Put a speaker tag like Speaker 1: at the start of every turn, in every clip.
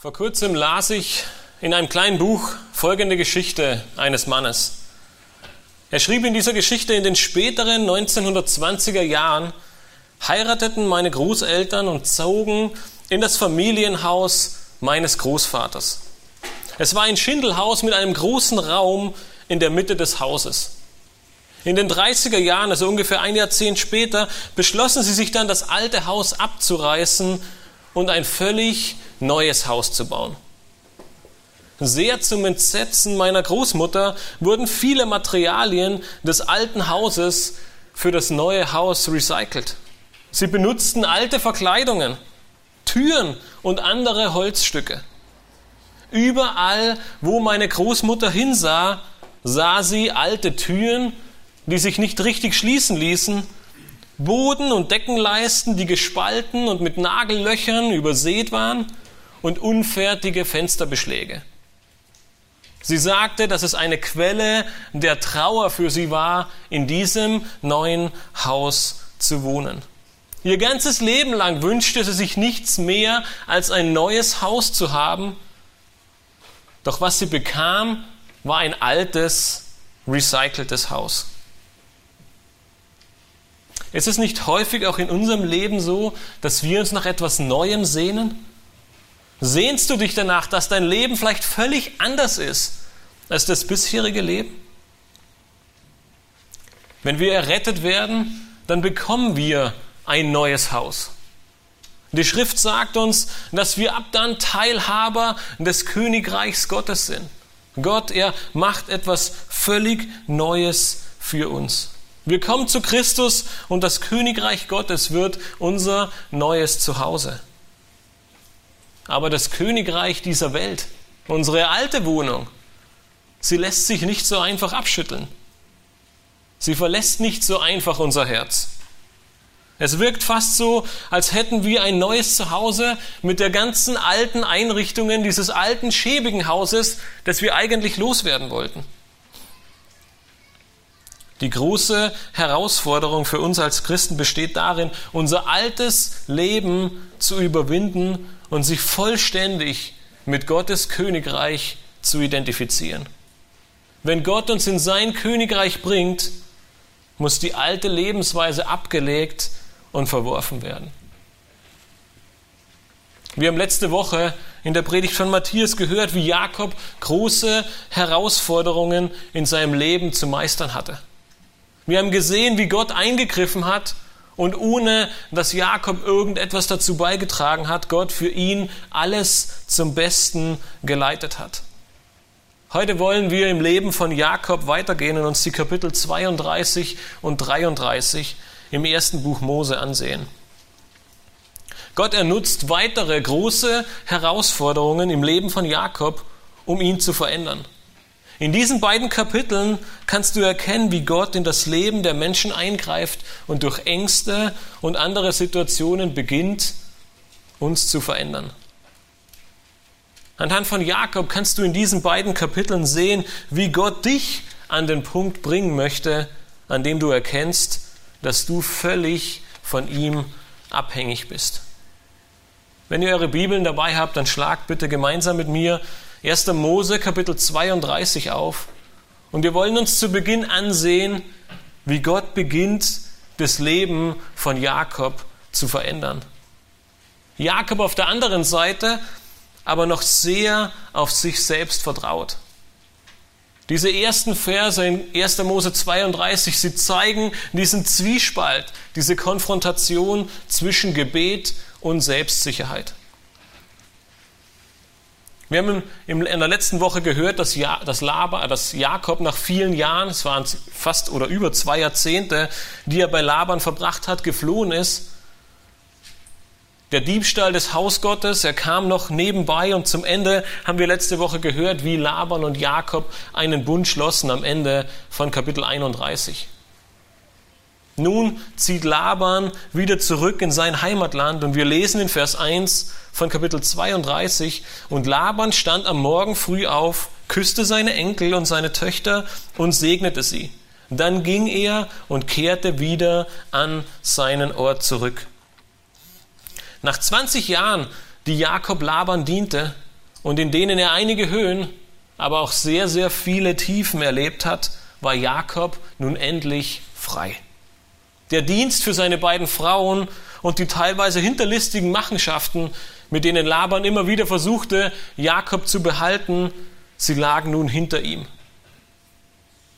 Speaker 1: Vor kurzem las ich in einem kleinen Buch folgende Geschichte eines Mannes. Er schrieb in dieser Geschichte, in den späteren 1920er Jahren heirateten meine Großeltern und zogen in das Familienhaus meines Großvaters. Es war ein Schindelhaus mit einem großen Raum in der Mitte des Hauses. In den 30er Jahren, also ungefähr ein Jahrzehnt später, beschlossen sie sich dann, das alte Haus abzureißen und ein völlig neues Haus zu bauen. Sehr zum Entsetzen meiner Großmutter wurden viele Materialien des alten Hauses für das neue Haus recycelt. Sie benutzten alte Verkleidungen, Türen und andere Holzstücke. Überall, wo meine Großmutter hinsah, sah sie alte Türen, die sich nicht richtig schließen ließen, Boden und Deckenleisten, die gespalten und mit Nagellöchern übersät waren, und unfertige Fensterbeschläge. Sie sagte, dass es eine Quelle der Trauer für sie war, in diesem neuen Haus zu wohnen. Ihr ganzes Leben lang wünschte sie sich nichts mehr, als ein neues Haus zu haben. Doch was sie bekam, war ein altes, recyceltes Haus. Ist es nicht häufig auch in unserem Leben so, dass wir uns nach etwas Neuem sehnen? Sehnst du dich danach, dass dein Leben vielleicht völlig anders ist als das bisherige Leben? Wenn wir errettet werden, dann bekommen wir ein neues Haus. Die Schrift sagt uns, dass wir ab dann Teilhaber des Königreichs Gottes sind. Gott, er macht etwas völlig Neues für uns. Wir kommen zu Christus und das Königreich Gottes wird unser neues Zuhause. Aber das Königreich dieser Welt, unsere alte Wohnung, sie lässt sich nicht so einfach abschütteln. Sie verlässt nicht so einfach unser Herz. Es wirkt fast so, als hätten wir ein neues Zuhause mit der ganzen alten Einrichtungen dieses alten, schäbigen Hauses, das wir eigentlich loswerden wollten. Die große Herausforderung für uns als Christen besteht darin, unser altes Leben zu überwinden und sich vollständig mit Gottes Königreich zu identifizieren. Wenn Gott uns in sein Königreich bringt, muss die alte Lebensweise abgelegt und verworfen werden. Wir haben letzte Woche in der Predigt von Matthias gehört, wie Jakob große Herausforderungen in seinem Leben zu meistern hatte. Wir haben gesehen, wie Gott eingegriffen hat und ohne dass Jakob irgendetwas dazu beigetragen hat, Gott für ihn alles zum Besten geleitet hat. Heute wollen wir im Leben von Jakob weitergehen und uns die Kapitel 32 und 33 im ersten Buch Mose ansehen. Gott ernutzt weitere große Herausforderungen im Leben von Jakob, um ihn zu verändern. In diesen beiden Kapiteln kannst du erkennen, wie Gott in das Leben der Menschen eingreift und durch Ängste und andere Situationen beginnt, uns zu verändern. Anhand von Jakob kannst du in diesen beiden Kapiteln sehen, wie Gott dich an den Punkt bringen möchte, an dem du erkennst, dass du völlig von ihm abhängig bist. Wenn ihr eure Bibeln dabei habt, dann schlagt bitte gemeinsam mit mir 1. Mose Kapitel 32 auf. Und wir wollen uns zu Beginn ansehen, wie Gott beginnt, das Leben von Jakob zu verändern. Jakob auf der anderen Seite aber noch sehr auf sich selbst vertraut. Diese ersten Verse in 1. Mose 32, sie zeigen diesen Zwiespalt, diese Konfrontation zwischen Gebet und Selbstsicherheit. Wir haben in der letzten Woche gehört, dass, ja, dass, Laban, dass Jakob nach vielen Jahren, es waren fast oder über zwei Jahrzehnte, die er bei Laban verbracht hat, geflohen ist. Der Diebstahl des Hausgottes, er kam noch nebenbei und zum Ende haben wir letzte Woche gehört, wie Laban und Jakob einen Bund schlossen am Ende von Kapitel 31. Nun zieht Laban wieder zurück in sein Heimatland und wir lesen in Vers 1 von Kapitel 32 und Laban stand am Morgen früh auf, küsste seine Enkel und seine Töchter und segnete sie. Dann ging er und kehrte wieder an seinen Ort zurück. Nach 20 Jahren, die Jakob Laban diente, und in denen er einige Höhen, aber auch sehr, sehr viele Tiefen erlebt hat, war Jakob nun endlich frei. Der Dienst für seine beiden Frauen und die teilweise hinterlistigen Machenschaften, mit denen Laban immer wieder versuchte, Jakob zu behalten, sie lagen nun hinter ihm.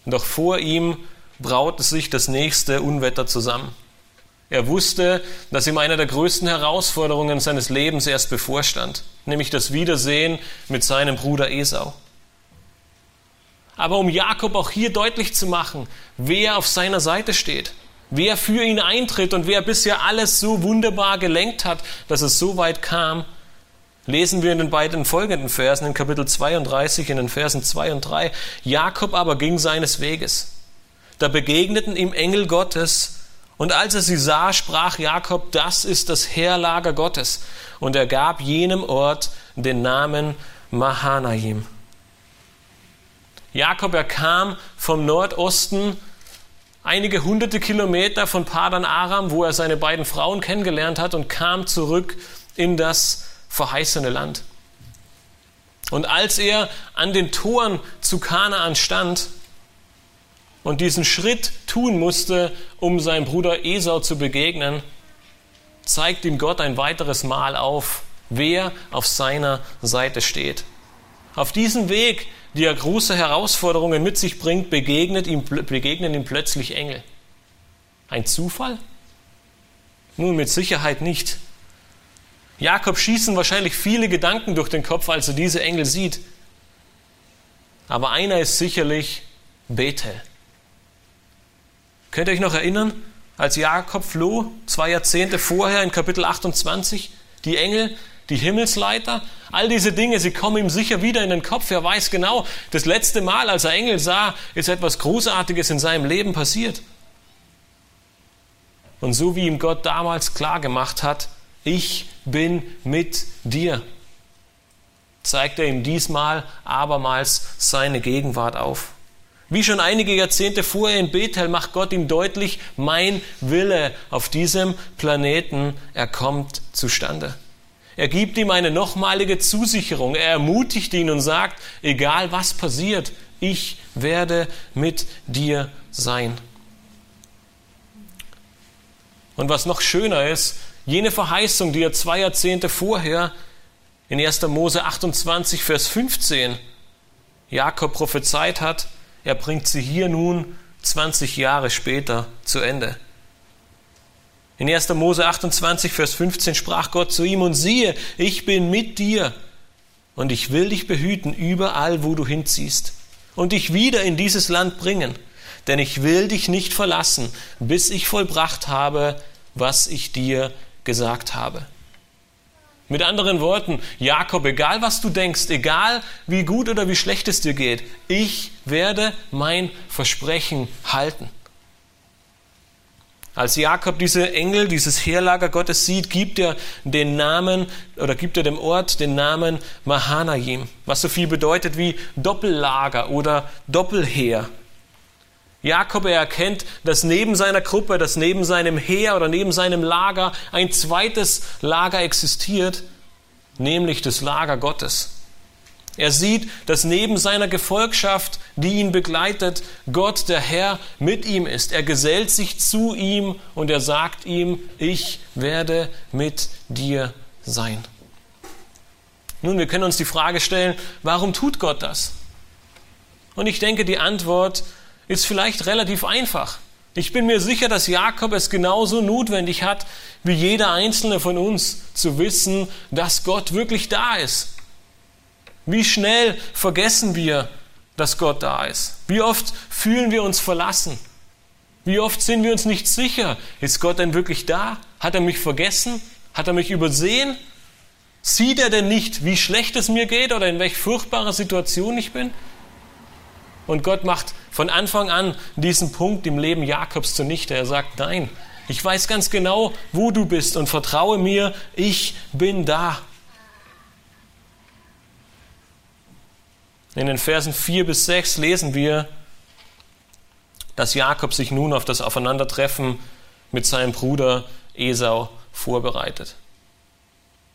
Speaker 1: Doch vor ihm braute sich das nächste Unwetter zusammen. Er wusste, dass ihm eine der größten Herausforderungen seines Lebens erst bevorstand, nämlich das Wiedersehen mit seinem Bruder Esau. Aber um Jakob auch hier deutlich zu machen, wer auf seiner Seite steht, wer für ihn eintritt und wer bisher alles so wunderbar gelenkt hat, dass es so weit kam, lesen wir in den beiden folgenden Versen, in Kapitel 32, in den Versen 2 und 3. Jakob aber ging seines Weges. Da begegneten ihm Engel Gottes, und als er sie sah, sprach Jakob, das ist das Heerlager Gottes. Und er gab jenem Ort den Namen Mahanaim. Jakob, er kam vom Nordosten einige hunderte Kilometer von Padan Aram, wo er seine beiden Frauen kennengelernt hat, und kam zurück in das verheißene Land. Und als er an den Toren zu Kanaan stand und diesen Schritt tun musste, um seinem Bruder Esau zu begegnen, zeigt ihm Gott ein weiteres Mal auf, wer auf seiner Seite steht. Auf diesem Weg die er große Herausforderungen mit sich bringt, begegnet ihm, begegnen ihm plötzlich Engel. Ein Zufall? Nun, mit Sicherheit nicht. Jakob schießen wahrscheinlich viele Gedanken durch den Kopf, als er diese Engel sieht. Aber einer ist sicherlich Bethel. Könnt ihr euch noch erinnern, als Jakob floh, zwei Jahrzehnte vorher in Kapitel 28, die Engel die Himmelsleiter, all diese Dinge, sie kommen ihm sicher wieder in den Kopf. Er weiß genau, das letzte Mal, als er Engel sah, ist etwas Großartiges in seinem Leben passiert. Und so wie ihm Gott damals klar gemacht hat, ich bin mit dir, zeigt er ihm diesmal abermals seine Gegenwart auf. Wie schon einige Jahrzehnte vorher in Bethel macht Gott ihm deutlich, mein Wille auf diesem Planeten, er kommt zustande. Er gibt ihm eine nochmalige Zusicherung. Er ermutigt ihn und sagt, egal was passiert, ich werde mit dir sein. Und was noch schöner ist, jene Verheißung, die er zwei Jahrzehnte vorher in 1. Mose 28, Vers 15 Jakob prophezeit hat, er bringt sie hier nun 20 Jahre später zu Ende. In 1. Mose 28, Vers 15 sprach Gott zu ihm, und siehe, ich bin mit dir, und ich will dich behüten überall, wo du hinziehst, und dich wieder in dieses Land bringen, denn ich will dich nicht verlassen, bis ich vollbracht habe, was ich dir gesagt habe. Mit anderen Worten, Jakob, egal was du denkst, egal wie gut oder wie schlecht es dir geht, ich werde mein Versprechen halten. Als Jakob diese Engel, dieses Heerlager Gottes sieht, gibt er den Namen oder gibt er dem Ort den Namen Mahanaim, was so viel bedeutet wie Doppellager oder Doppelheer. Jakob er erkennt, dass neben seiner Gruppe, dass neben seinem Heer oder neben seinem Lager ein zweites Lager existiert, nämlich das Lager Gottes. Er sieht, dass neben seiner Gefolgschaft, die ihn begleitet, Gott der Herr mit ihm ist. Er gesellt sich zu ihm und er sagt ihm, ich werde mit dir sein. Nun, wir können uns die Frage stellen, warum tut Gott das? Und ich denke, die Antwort ist vielleicht relativ einfach. Ich bin mir sicher, dass Jakob es genauso notwendig hat, wie jeder einzelne von uns, zu wissen, dass Gott wirklich da ist wie schnell vergessen wir, dass Gott da ist? Wie oft fühlen wir uns verlassen? Wie oft sind wir uns nicht sicher, ist Gott denn wirklich da? Hat er mich vergessen? Hat er mich übersehen? Sieht er denn nicht, wie schlecht es mir geht oder in welch furchtbarer Situation ich bin? Und Gott macht von Anfang an diesen Punkt im Leben Jakobs zunichte. Er sagt, nein, ich weiß ganz genau, wo du bist und vertraue mir, ich bin da. In den Versen 4 bis 6 lesen wir, dass Jakob sich nun auf das Aufeinandertreffen mit seinem Bruder Esau vorbereitet.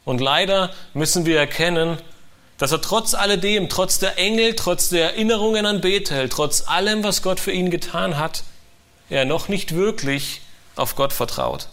Speaker 1: Und leider müssen wir erkennen, dass er trotz alledem, trotz der Engel, trotz der Erinnerungen an Bethel, trotz allem, was Gott für ihn getan hat, er noch nicht wirklich auf Gott vertraut.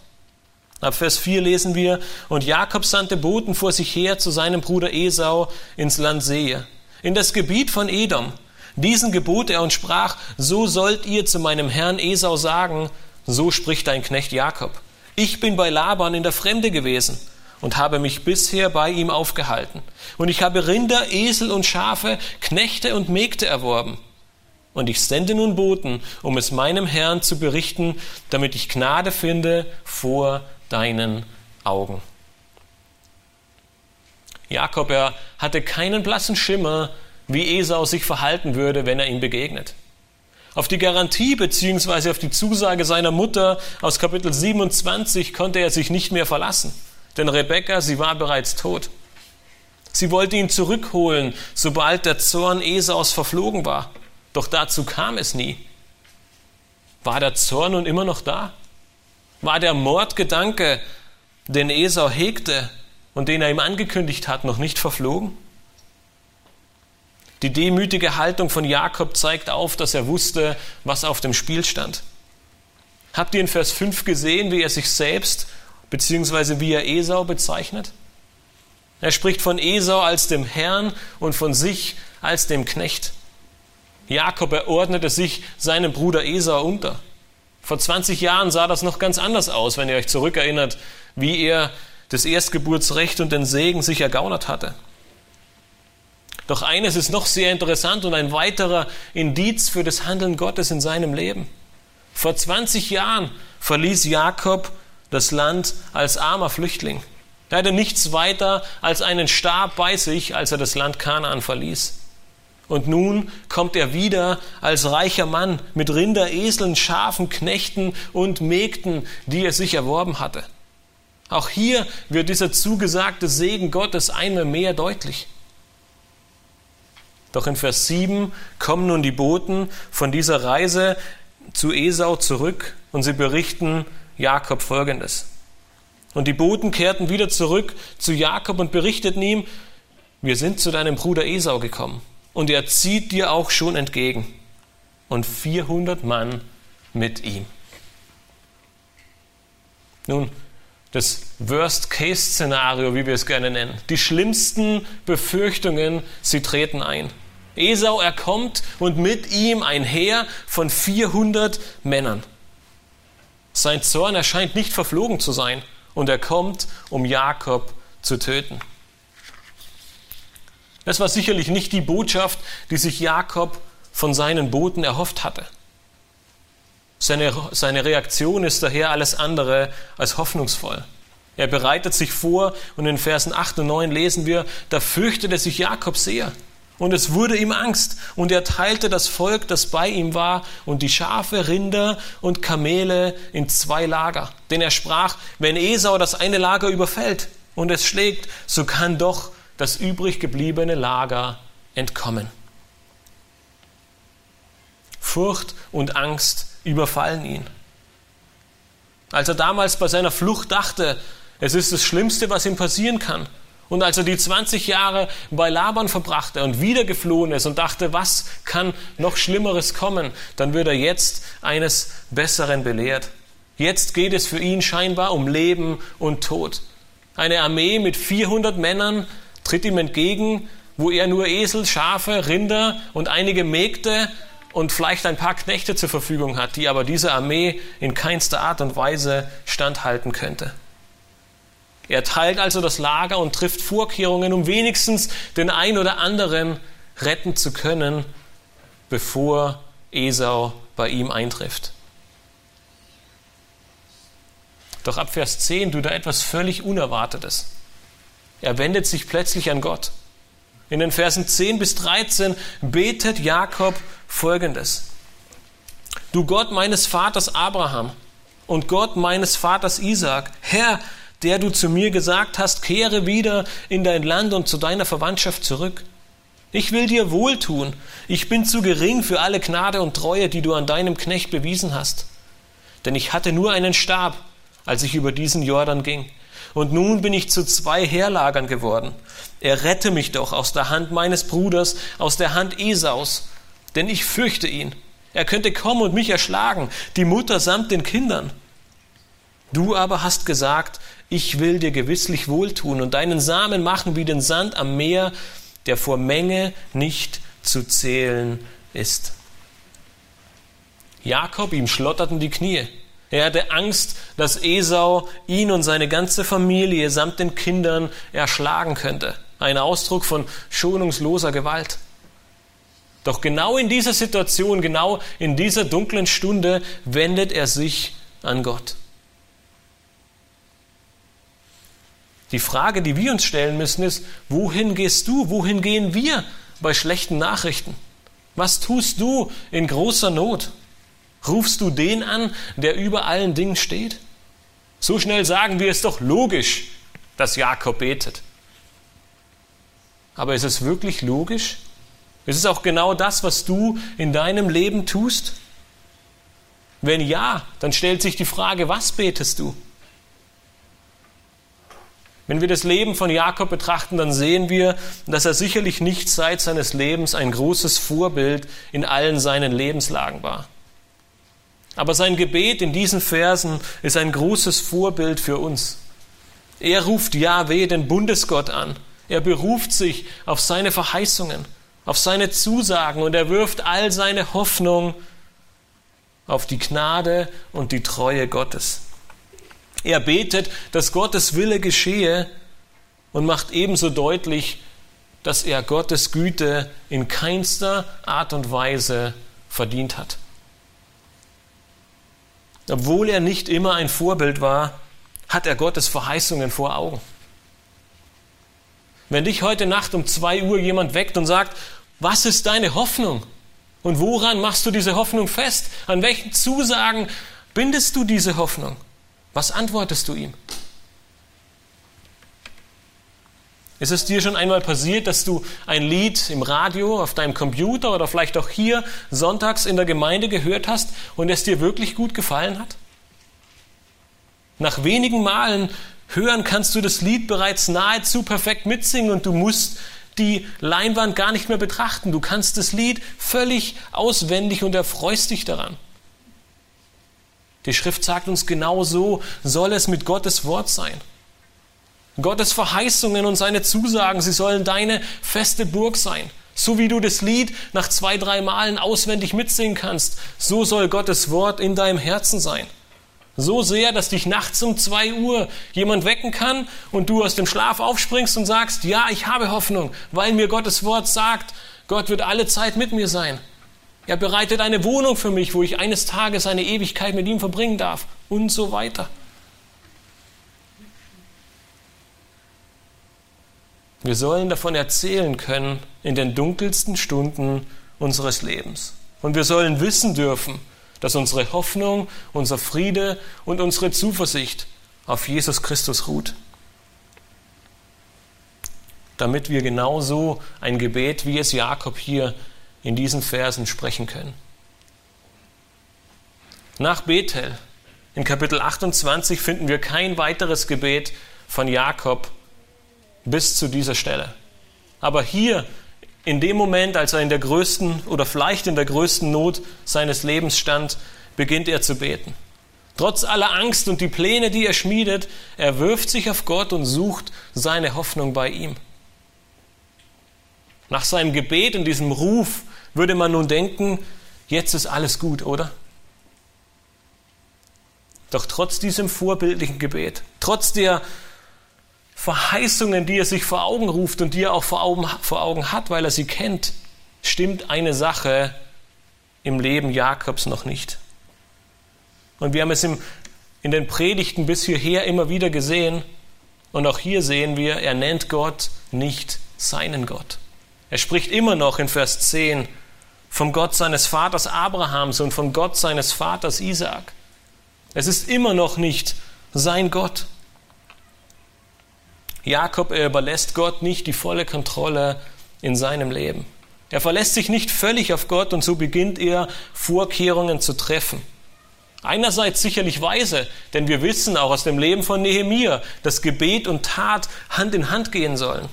Speaker 1: Ab Vers 4 lesen wir, und Jakob sandte Boten vor sich her zu seinem Bruder Esau ins Land Sehe, in das Gebiet von Edom. Diesen gebot er und sprach, so sollt ihr zu meinem Herrn Esau sagen, so spricht dein Knecht Jakob. Ich bin bei Laban in der Fremde gewesen und habe mich bisher bei ihm aufgehalten. Und ich habe Rinder, Esel und Schafe, Knechte und Mägde erworben. Und ich sende nun Boten, um es meinem Herrn zu berichten, damit ich Gnade finde vor deinen Augen. Jakob, er hatte keinen blassen Schimmer, wie Esau sich verhalten würde, wenn er ihm begegnet. Auf die Garantie bzw. auf die Zusage seiner Mutter aus Kapitel 27 konnte er sich nicht mehr verlassen, denn Rebekka, sie war bereits tot. Sie wollte ihn zurückholen, sobald der Zorn Esaus verflogen war, doch dazu kam es nie. War der Zorn nun immer noch da? War der Mordgedanke, den Esau hegte und den er ihm angekündigt hat, noch nicht verflogen? Die demütige Haltung von Jakob zeigt auf, dass er wusste, was auf dem Spiel stand. Habt ihr in Vers 5 gesehen, wie er sich selbst bzw. wie er Esau bezeichnet? Er spricht von Esau als dem Herrn und von sich als dem Knecht. Jakob erordnete sich seinem Bruder Esau unter. Vor 20 Jahren sah das noch ganz anders aus, wenn ihr euch zurückerinnert, wie er das Erstgeburtsrecht und den Segen sich ergaunert hatte. Doch eines ist noch sehr interessant und ein weiterer Indiz für das Handeln Gottes in seinem Leben. Vor 20 Jahren verließ Jakob das Land als armer Flüchtling. Er hatte nichts weiter als einen Stab bei sich, als er das Land Kanaan verließ. Und nun kommt er wieder als reicher Mann mit Rinder, Eseln, Schafen, Knechten und Mägden, die er sich erworben hatte. Auch hier wird dieser zugesagte Segen Gottes einmal mehr deutlich. Doch in Vers 7 kommen nun die Boten von dieser Reise zu Esau zurück und sie berichten Jakob Folgendes. Und die Boten kehrten wieder zurück zu Jakob und berichteten ihm, wir sind zu deinem Bruder Esau gekommen und er zieht dir auch schon entgegen. Und 400 Mann mit ihm. Nun, das Worst-Case-Szenario, wie wir es gerne nennen. Die schlimmsten Befürchtungen, sie treten ein. Esau, er kommt und mit ihm ein Heer von 400 Männern. Sein Zorn erscheint nicht verflogen zu sein und er kommt, um Jakob zu töten. Das war sicherlich nicht die Botschaft, die sich Jakob von seinen Boten erhofft hatte. Seine, seine Reaktion ist daher alles andere als hoffnungsvoll. Er bereitet sich vor und in Versen 8 und 9 lesen wir, da fürchtete sich Jakob sehr und es wurde ihm Angst und er teilte das Volk, das bei ihm war und die Schafe, Rinder und Kamele in zwei Lager. Denn er sprach, wenn Esau das eine Lager überfällt und es schlägt, so kann doch das übrig gebliebene Lager entkommen. Furcht und Angst überfallen ihn. Als er damals bei seiner Flucht dachte, es ist das Schlimmste, was ihm passieren kann. Und als er die 20 Jahre bei Laban verbrachte und wieder geflohen ist und dachte, was kann noch Schlimmeres kommen, dann wird er jetzt eines Besseren belehrt. Jetzt geht es für ihn scheinbar um Leben und Tod. Eine Armee mit 400 Männern tritt ihm entgegen, wo er nur Esel, Schafe, Rinder und einige Mägde und vielleicht ein paar Knechte zur Verfügung hat, die aber dieser Armee in keinster Art und Weise standhalten könnte. Er teilt also das Lager und trifft Vorkehrungen, um wenigstens den ein oder anderen retten zu können, bevor Esau bei ihm eintrifft. Doch ab Vers 10 tut er etwas völlig Unerwartetes. Er wendet sich plötzlich an Gott. In den Versen 10 bis 13 betet Jakob folgendes. Du Gott meines Vaters Abraham und Gott meines Vaters Isaak, Herr, der du zu mir gesagt hast, kehre wieder in dein Land und zu deiner Verwandtschaft zurück. Ich will dir wohltun. Ich bin zu gering für alle Gnade und Treue, die du an deinem Knecht bewiesen hast. Denn ich hatte nur einen Stab, als ich über diesen Jordan ging und nun bin ich zu zwei Heerlagern geworden. Er rette mich doch aus der Hand meines Bruders, aus der Hand Esaus, denn ich fürchte ihn. Er könnte kommen und mich erschlagen, die Mutter samt den Kindern. Du aber hast gesagt, ich will dir gewisslich wohltun und deinen Samen machen wie den Sand am Meer, der vor Menge nicht zu zählen ist. Jakob, ihm schlotterten die Knie. Er hatte Angst, dass Esau ihn und seine ganze Familie samt den Kindern erschlagen könnte. Ein Ausdruck von schonungsloser Gewalt. Doch genau in dieser Situation, genau in dieser dunklen Stunde wendet er sich an Gott. Die Frage, die wir uns stellen müssen, ist, wohin gehst du, wohin gehen wir bei schlechten Nachrichten? Was tust du in großer Not? Rufst du den an, der über allen Dingen steht? So schnell sagen wir es doch logisch, dass Jakob betet. Aber ist es wirklich logisch? Ist es auch genau das, was du in deinem Leben tust? Wenn ja, dann stellt sich die Frage, was betest du? Wenn wir das Leben von Jakob betrachten, dann sehen wir, dass er sicherlich nicht seit seines Lebens ein großes Vorbild in allen seinen Lebenslagen war. Aber sein Gebet in diesen Versen ist ein großes Vorbild für uns. Er ruft Yahweh, den Bundesgott, an. Er beruft sich auf seine Verheißungen, auf seine Zusagen und er wirft all seine Hoffnung auf die Gnade und die Treue Gottes. Er betet, dass Gottes Wille geschehe und macht ebenso deutlich, dass er Gottes Güte in keinster Art und Weise verdient hat. Obwohl er nicht immer ein Vorbild war, hat er Gottes Verheißungen vor Augen. Wenn dich heute Nacht um zwei Uhr jemand weckt und sagt, was ist deine Hoffnung? Und woran machst du diese Hoffnung fest? An welchen Zusagen bindest du diese Hoffnung? Was antwortest du ihm? Ist es dir schon einmal passiert, dass du ein Lied im Radio, auf deinem Computer oder vielleicht auch hier sonntags in der Gemeinde gehört hast und es dir wirklich gut gefallen hat? Nach wenigen Malen hören kannst du das Lied bereits nahezu perfekt mitsingen und du musst die Leinwand gar nicht mehr betrachten. Du kannst das Lied völlig auswendig und erfreust dich daran. Die Schrift sagt uns genau so, soll es mit Gottes Wort sein. Gottes Verheißungen und seine Zusagen, sie sollen deine feste Burg sein. So wie du das Lied nach zwei, drei Malen auswendig mitsingen kannst, so soll Gottes Wort in deinem Herzen sein. So sehr, dass dich nachts um zwei Uhr jemand wecken kann und du aus dem Schlaf aufspringst und sagst, ja, ich habe Hoffnung, weil mir Gottes Wort sagt, Gott wird alle Zeit mit mir sein. Er bereitet eine Wohnung für mich, wo ich eines Tages eine Ewigkeit mit ihm verbringen darf und so weiter. Wir sollen davon erzählen können in den dunkelsten Stunden unseres Lebens. Und wir sollen wissen dürfen, dass unsere Hoffnung, unser Friede und unsere Zuversicht auf Jesus Christus ruht. Damit wir genauso ein Gebet, wie es Jakob hier in diesen Versen sprechen können. Nach Bethel in Kapitel 28 finden wir kein weiteres Gebet von Jakob bis zu dieser Stelle. Aber hier, in dem Moment, als er in der größten oder vielleicht in der größten Not seines Lebens stand, beginnt er zu beten. Trotz aller Angst und die Pläne, die er schmiedet, er wirft sich auf Gott und sucht seine Hoffnung bei ihm. Nach seinem Gebet und diesem Ruf würde man nun denken, jetzt ist alles gut, oder? Doch trotz diesem vorbildlichen Gebet, trotz der Verheißungen, die er sich vor Augen ruft und die er auch vor Augen, vor Augen hat, weil er sie kennt, stimmt eine Sache im Leben Jakobs noch nicht. Und wir haben es im, in den Predigten bis hierher immer wieder gesehen. Und auch hier sehen wir, er nennt Gott nicht seinen Gott. Er spricht immer noch in Vers 10 vom Gott seines Vaters Abrahams und vom Gott seines Vaters Isaak. Es ist immer noch nicht sein Gott. Jakob er überlässt Gott nicht die volle Kontrolle in seinem Leben. Er verlässt sich nicht völlig auf Gott und so beginnt er Vorkehrungen zu treffen. Einerseits sicherlich weise, denn wir wissen auch aus dem Leben von Nehemia, dass Gebet und Tat Hand in Hand gehen sollen.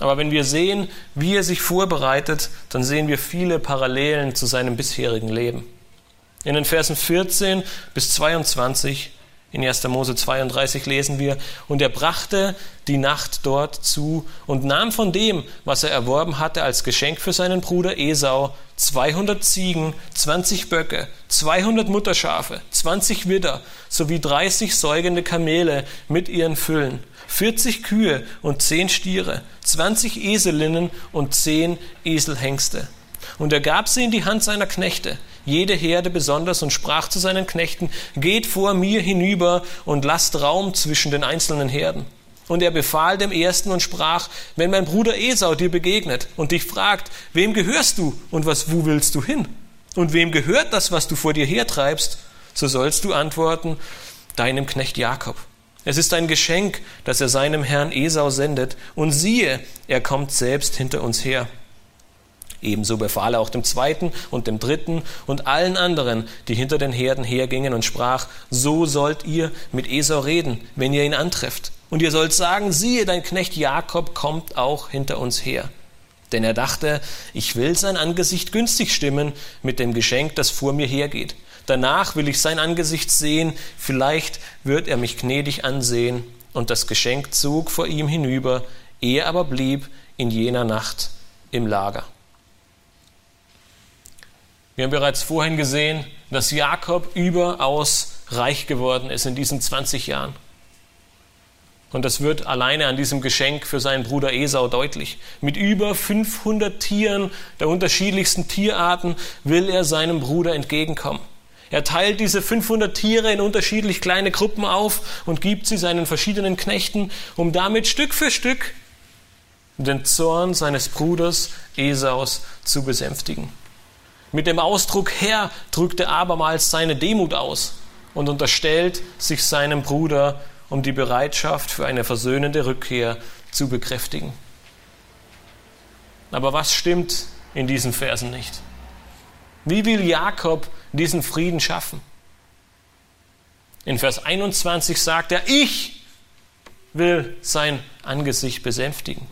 Speaker 1: Aber wenn wir sehen, wie er sich vorbereitet, dann sehen wir viele Parallelen zu seinem bisherigen Leben. In den Versen 14 bis 22 in 1. Mose 32 lesen wir, und er brachte die Nacht dort zu und nahm von dem, was er erworben hatte als Geschenk für seinen Bruder Esau, 200 Ziegen, 20 Böcke, 200 Mutterschafe, 20 Widder sowie 30 säugende Kamele mit ihren Füllen, 40 Kühe und 10 Stiere, 20 Eselinnen und 10 Eselhengste. Und er gab sie in die Hand seiner Knechte, jede Herde besonders, und sprach zu seinen Knechten, geht vor mir hinüber und lasst Raum zwischen den einzelnen Herden. Und er befahl dem Ersten und sprach, wenn mein Bruder Esau dir begegnet und dich fragt, wem gehörst du und was, wo willst du hin? Und wem gehört das, was du vor dir hertreibst? So sollst du antworten, deinem Knecht Jakob. Es ist ein Geschenk, das er seinem Herrn Esau sendet, und siehe, er kommt selbst hinter uns her. Ebenso befahl er auch dem zweiten und dem dritten und allen anderen, die hinter den Herden hergingen und sprach, so sollt ihr mit Esau reden, wenn ihr ihn antrefft. Und ihr sollt sagen, siehe, dein Knecht Jakob kommt auch hinter uns her. Denn er dachte, ich will sein Angesicht günstig stimmen mit dem Geschenk, das vor mir hergeht. Danach will ich sein Angesicht sehen, vielleicht wird er mich gnädig ansehen. Und das Geschenk zog vor ihm hinüber, er aber blieb in jener Nacht im Lager. Wir haben bereits vorhin gesehen, dass Jakob überaus reich geworden ist in diesen 20 Jahren. Und das wird alleine an diesem Geschenk für seinen Bruder Esau deutlich. Mit über 500 Tieren der unterschiedlichsten Tierarten will er seinem Bruder entgegenkommen. Er teilt diese 500 Tiere in unterschiedlich kleine Gruppen auf und gibt sie seinen verschiedenen Knechten, um damit Stück für Stück den Zorn seines Bruders Esaus zu besänftigen. Mit dem Ausdruck Herr drückt er abermals seine Demut aus und unterstellt sich seinem Bruder, um die Bereitschaft für eine versöhnende Rückkehr zu bekräftigen. Aber was stimmt in diesen Versen nicht? Wie will Jakob diesen Frieden schaffen? In Vers 21 sagt er, ich will sein Angesicht besänftigen.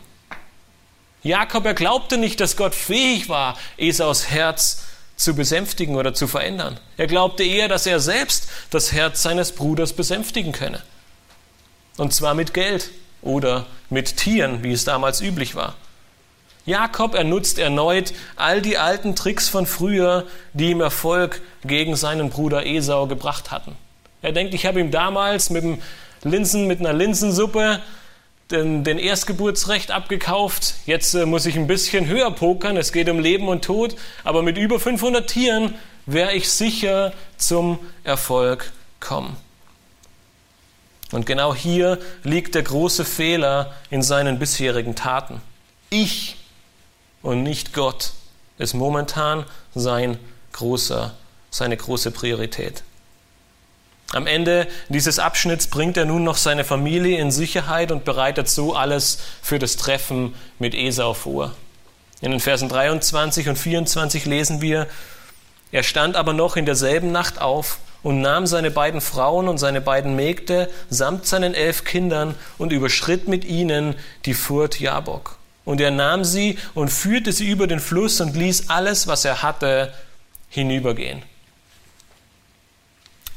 Speaker 1: Jakob, er glaubte nicht, dass Gott fähig war, Esaus Herz zu besänftigen oder zu verändern. Er glaubte eher, dass er selbst das Herz seines Bruders besänftigen könne. Und zwar mit Geld oder mit Tieren, wie es damals üblich war. Jakob er nutzt erneut all die alten Tricks von früher, die ihm Erfolg gegen seinen Bruder Esau gebracht hatten. Er denkt, ich habe ihm damals mit, dem Linsen, mit einer Linsensuppe den, den Erstgeburtsrecht abgekauft. Jetzt äh, muss ich ein bisschen höher pokern. Es geht um Leben und Tod. Aber mit über 500 Tieren werde ich sicher zum Erfolg kommen. Und genau hier liegt der große Fehler in seinen bisherigen Taten. Ich und nicht Gott ist momentan sein großer, seine große Priorität. Am Ende dieses Abschnitts bringt er nun noch seine Familie in Sicherheit und bereitet so alles für das Treffen mit Esau vor. In den Versen 23 und 24 lesen wir, er stand aber noch in derselben Nacht auf und nahm seine beiden Frauen und seine beiden Mägde samt seinen elf Kindern und überschritt mit ihnen die Furt Jabok. Und er nahm sie und führte sie über den Fluss und ließ alles, was er hatte, hinübergehen.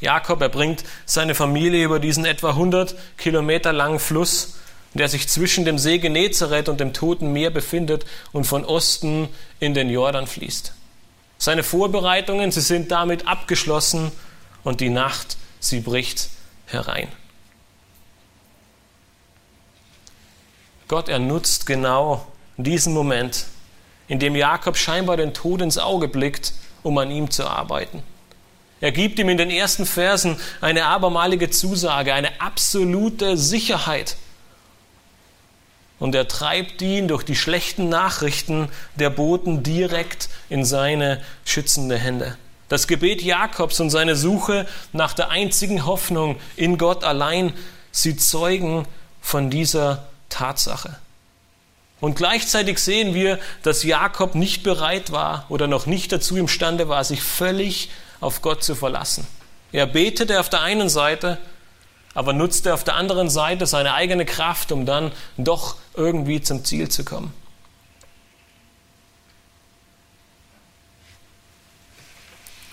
Speaker 1: Jakob, er bringt seine Familie über diesen etwa 100 Kilometer langen Fluss, der sich zwischen dem See Genezareth und dem Toten Meer befindet und von Osten in den Jordan fließt. Seine Vorbereitungen, sie sind damit abgeschlossen und die Nacht, sie bricht herein. Gott, er nutzt genau diesen Moment, in dem Jakob scheinbar den Tod ins Auge blickt, um an ihm zu arbeiten. Er gibt ihm in den ersten Versen eine abermalige Zusage, eine absolute Sicherheit. Und er treibt ihn durch die schlechten Nachrichten der Boten direkt in seine schützende Hände. Das Gebet Jakobs und seine Suche nach der einzigen Hoffnung in Gott allein, sie zeugen von dieser Tatsache. Und gleichzeitig sehen wir, dass Jakob nicht bereit war oder noch nicht dazu imstande war, sich völlig auf Gott zu verlassen. Er betete auf der einen Seite, aber nutzte auf der anderen Seite seine eigene Kraft, um dann doch irgendwie zum Ziel zu kommen.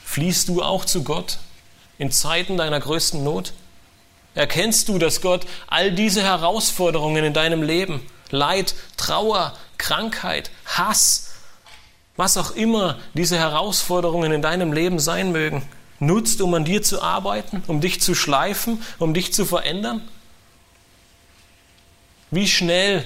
Speaker 1: Fließt du auch zu Gott in Zeiten deiner größten Not? Erkennst du, dass Gott all diese Herausforderungen in deinem Leben, Leid, Trauer, Krankheit, Hass, was auch immer diese Herausforderungen in deinem Leben sein mögen, nutzt, um an dir zu arbeiten, um dich zu schleifen, um dich zu verändern? Wie schnell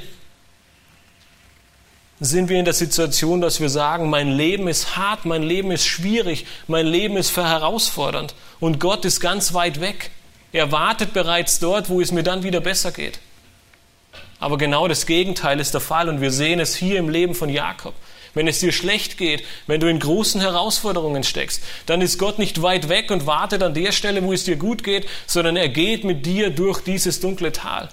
Speaker 1: sind wir in der Situation, dass wir sagen, mein Leben ist hart, mein Leben ist schwierig, mein Leben ist herausfordernd und Gott ist ganz weit weg. Er wartet bereits dort, wo es mir dann wieder besser geht. Aber genau das Gegenteil ist der Fall und wir sehen es hier im Leben von Jakob. Wenn es dir schlecht geht, wenn du in großen Herausforderungen steckst, dann ist Gott nicht weit weg und wartet an der Stelle, wo es dir gut geht, sondern er geht mit dir durch dieses dunkle Tal.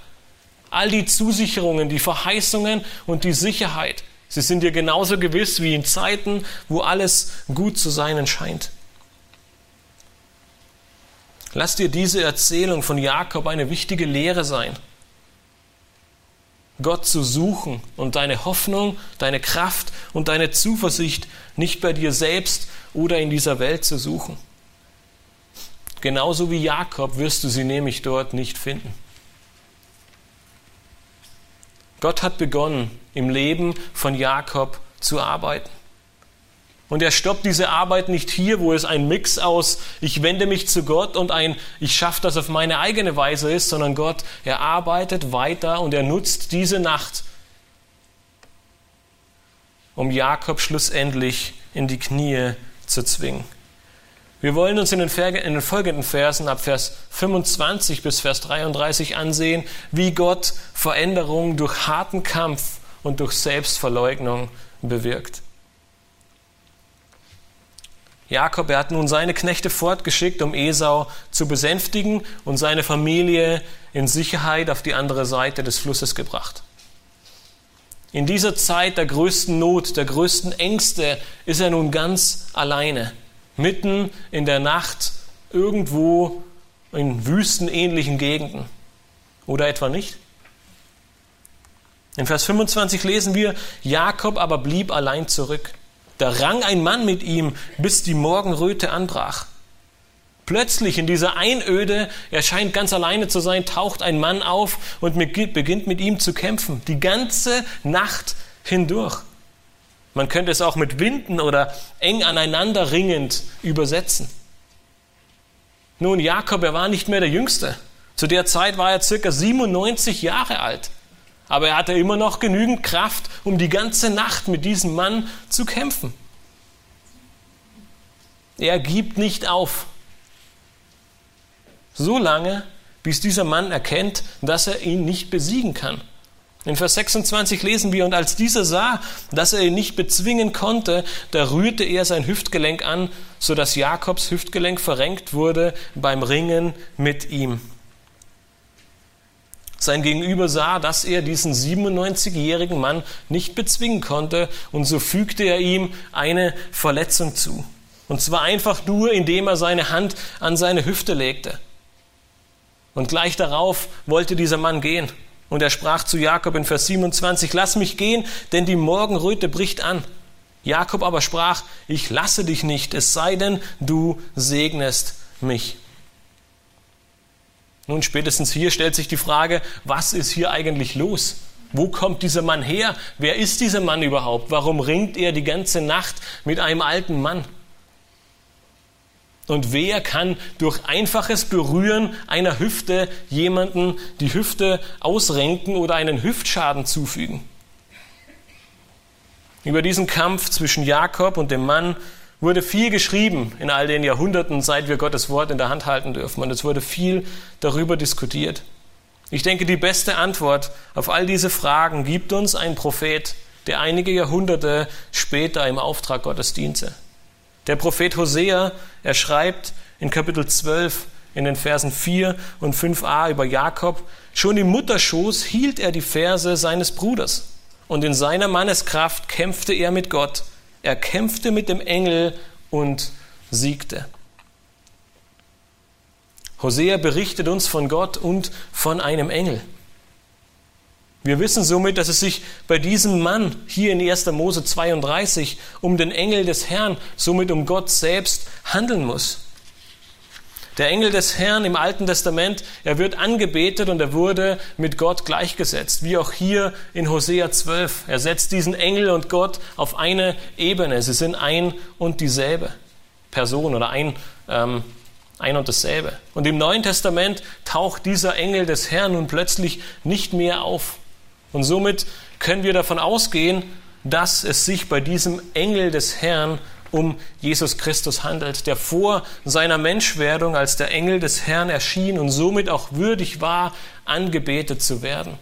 Speaker 1: All die Zusicherungen, die Verheißungen und die Sicherheit, Sie sind dir genauso gewiss wie in Zeiten, wo alles gut zu sein scheint. Lass dir diese Erzählung von Jakob eine wichtige Lehre sein. Gott zu suchen und deine Hoffnung, deine Kraft und deine Zuversicht nicht bei dir selbst oder in dieser Welt zu suchen. Genauso wie Jakob wirst du sie nämlich dort nicht finden. Gott hat begonnen, im Leben von Jakob zu arbeiten. Und er stoppt diese Arbeit nicht hier, wo es ein Mix aus ich wende mich zu Gott und ein ich schaffe das auf meine eigene Weise ist, sondern Gott, er arbeitet weiter und er nutzt diese Nacht, um Jakob schlussendlich in die Knie zu zwingen. Wir wollen uns in den, in den, folgenden Versen ab Vers 25 bis Vers 33 ansehen, wie Gott Veränderungen durch harten Kampf und durch Selbstverleugnung bewirkt. Jakob, er hat nun seine Knechte fortgeschickt, um Esau zu besänftigen und seine Familie in Sicherheit auf die andere Seite des Flusses gebracht. In dieser Zeit der größten Not, der größten Ängste ist er nun ganz alleine mitten in der Nacht irgendwo in wüstenähnlichen Gegenden. Oder etwa nicht? In Vers 25 lesen wir, Jakob aber blieb allein zurück. Da rang ein Mann mit ihm, bis die Morgenröte anbrach. Plötzlich in dieser Einöde, er scheint ganz alleine zu sein, taucht ein Mann auf und beginnt mit ihm zu kämpfen. Die ganze Nacht hindurch. Man könnte es auch mit Winden oder eng aneinander ringend übersetzen. Nun, Jakob, er war nicht mehr der Jüngste. Zu der Zeit war er circa 97 Jahre alt. Aber er hatte immer noch genügend Kraft, um die ganze Nacht mit diesem Mann zu kämpfen. Er gibt nicht auf. So lange, bis dieser Mann erkennt, dass er ihn nicht besiegen kann. In Vers 26 lesen wir, und als dieser sah, dass er ihn nicht bezwingen konnte, da rührte er sein Hüftgelenk an, so dass Jakobs Hüftgelenk verrenkt wurde beim Ringen mit ihm. Sein Gegenüber sah, dass er diesen 97-jährigen Mann nicht bezwingen konnte, und so fügte er ihm eine Verletzung zu. Und zwar einfach nur, indem er seine Hand an seine Hüfte legte. Und gleich darauf wollte dieser Mann gehen. Und er sprach zu Jakob in Vers 27, lass mich gehen, denn die Morgenröte bricht an. Jakob aber sprach, ich lasse dich nicht, es sei denn, du segnest mich. Nun, spätestens hier stellt sich die Frage, was ist hier eigentlich los? Wo kommt dieser Mann her? Wer ist dieser Mann überhaupt? Warum ringt er die ganze Nacht mit einem alten Mann? Und wer kann durch einfaches Berühren einer Hüfte jemanden die Hüfte ausrenken oder einen Hüftschaden zufügen? Über diesen Kampf zwischen Jakob und dem Mann wurde viel geschrieben in all den Jahrhunderten, seit wir Gottes Wort in der Hand halten dürfen. Und es wurde viel darüber diskutiert. Ich denke, die beste Antwort auf all diese Fragen gibt uns ein Prophet, der einige Jahrhunderte später im Auftrag Gottes diente. Der Prophet Hosea, er schreibt in Kapitel 12 in den Versen 4 und 5a über Jakob, schon im Mutterschoß hielt er die Verse seines Bruders. und in seiner Manneskraft kämpfte er mit Gott. Er kämpfte mit dem Engel und siegte. Hosea berichtet uns von Gott und von einem Engel. Wir wissen somit, dass es sich bei diesem Mann hier in 1. Mose 32 um den Engel des Herrn, somit um Gott selbst handeln muss. Der Engel des Herrn im Alten Testament, er wird angebetet und er wurde mit Gott gleichgesetzt, wie auch hier in Hosea 12. Er setzt diesen Engel und Gott auf eine Ebene. Sie sind ein und dieselbe Person oder ein, ähm, ein und dasselbe. Und im Neuen Testament taucht dieser Engel des Herrn nun plötzlich nicht mehr auf. Und somit können wir davon ausgehen, dass es sich bei diesem Engel des Herrn um Jesus Christus handelt, der vor seiner Menschwerdung als der Engel des Herrn erschien und somit auch würdig war, angebetet zu werden.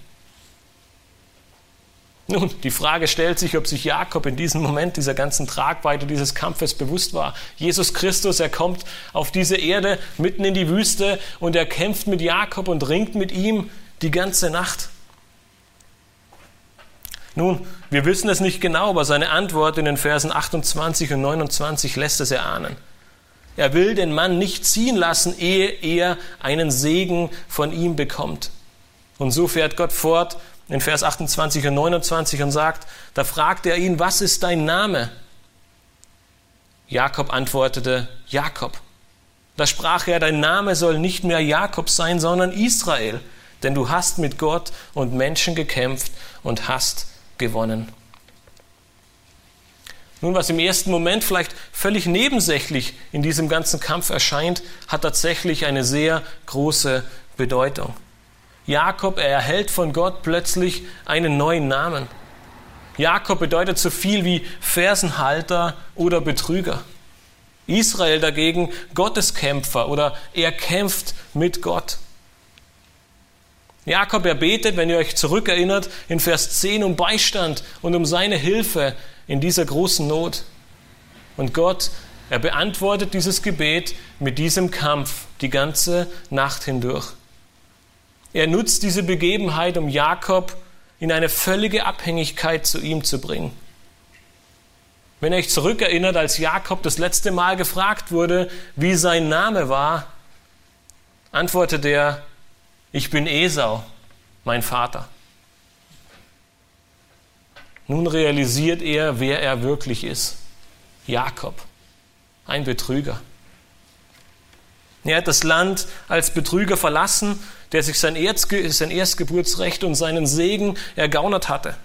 Speaker 1: Nun, die Frage stellt sich, ob sich Jakob in diesem Moment dieser ganzen Tragweite dieses Kampfes bewusst war. Jesus Christus, er kommt auf diese Erde mitten in die Wüste und er kämpft mit Jakob und ringt mit ihm die ganze Nacht. Nun, wir wissen es nicht genau, aber seine Antwort in den Versen 28 und 29 lässt es erahnen. Er will den Mann nicht ziehen lassen, ehe er einen Segen von ihm bekommt. Und so fährt Gott fort in Vers 28 und 29 und sagt, da fragt er ihn, was ist dein Name? Jakob antwortete, Jakob. Da sprach er, dein Name soll nicht mehr Jakob sein, sondern Israel, denn du hast mit Gott und Menschen gekämpft und hast gewonnen. Nun, was im ersten Moment vielleicht völlig nebensächlich in diesem ganzen Kampf erscheint, hat tatsächlich eine sehr große Bedeutung. Jakob, er erhält von Gott plötzlich einen neuen Namen. Jakob bedeutet so viel wie Fersenhalter oder Betrüger. Israel dagegen Gotteskämpfer oder er kämpft mit Gott. Jakob, er betet, wenn ihr euch zurückerinnert, in Vers 10 um Beistand und um seine Hilfe in dieser großen Not. Und Gott, er beantwortet dieses Gebet mit diesem Kampf die ganze Nacht hindurch. Er nutzt diese Begebenheit, um Jakob in eine völlige Abhängigkeit zu ihm zu bringen. Wenn ihr euch zurückerinnert, als Jakob das letzte Mal gefragt wurde, wie sein Name war, antwortet er, ich bin Esau, mein Vater. Nun realisiert er, wer er wirklich ist. Jakob, ein Betrüger. Er hat das Land als Betrüger verlassen, der sich sein, Erzge sein Erstgeburtsrecht und seinen Segen ergaunert hatte.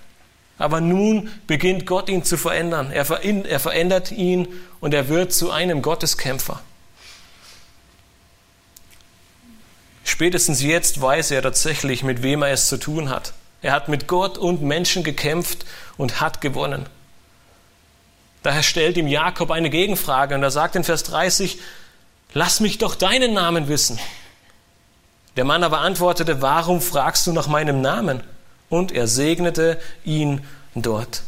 Speaker 1: Aber nun beginnt Gott ihn zu verändern. Er, verändert ihn und er wird zu einem Gotteskämpfer. Spätestens jetzt weiß er tatsächlich, mit wem er es zu tun hat. Er hat mit Gott und Menschen gekämpft und hat gewonnen. Daher stellt ihm Jakob eine Gegenfrage und er sagt in Vers 30, lass mich doch deinen Namen wissen. Der Mann aber antwortete, warum fragst du nach meinem Namen? Und er segnete ihn dort.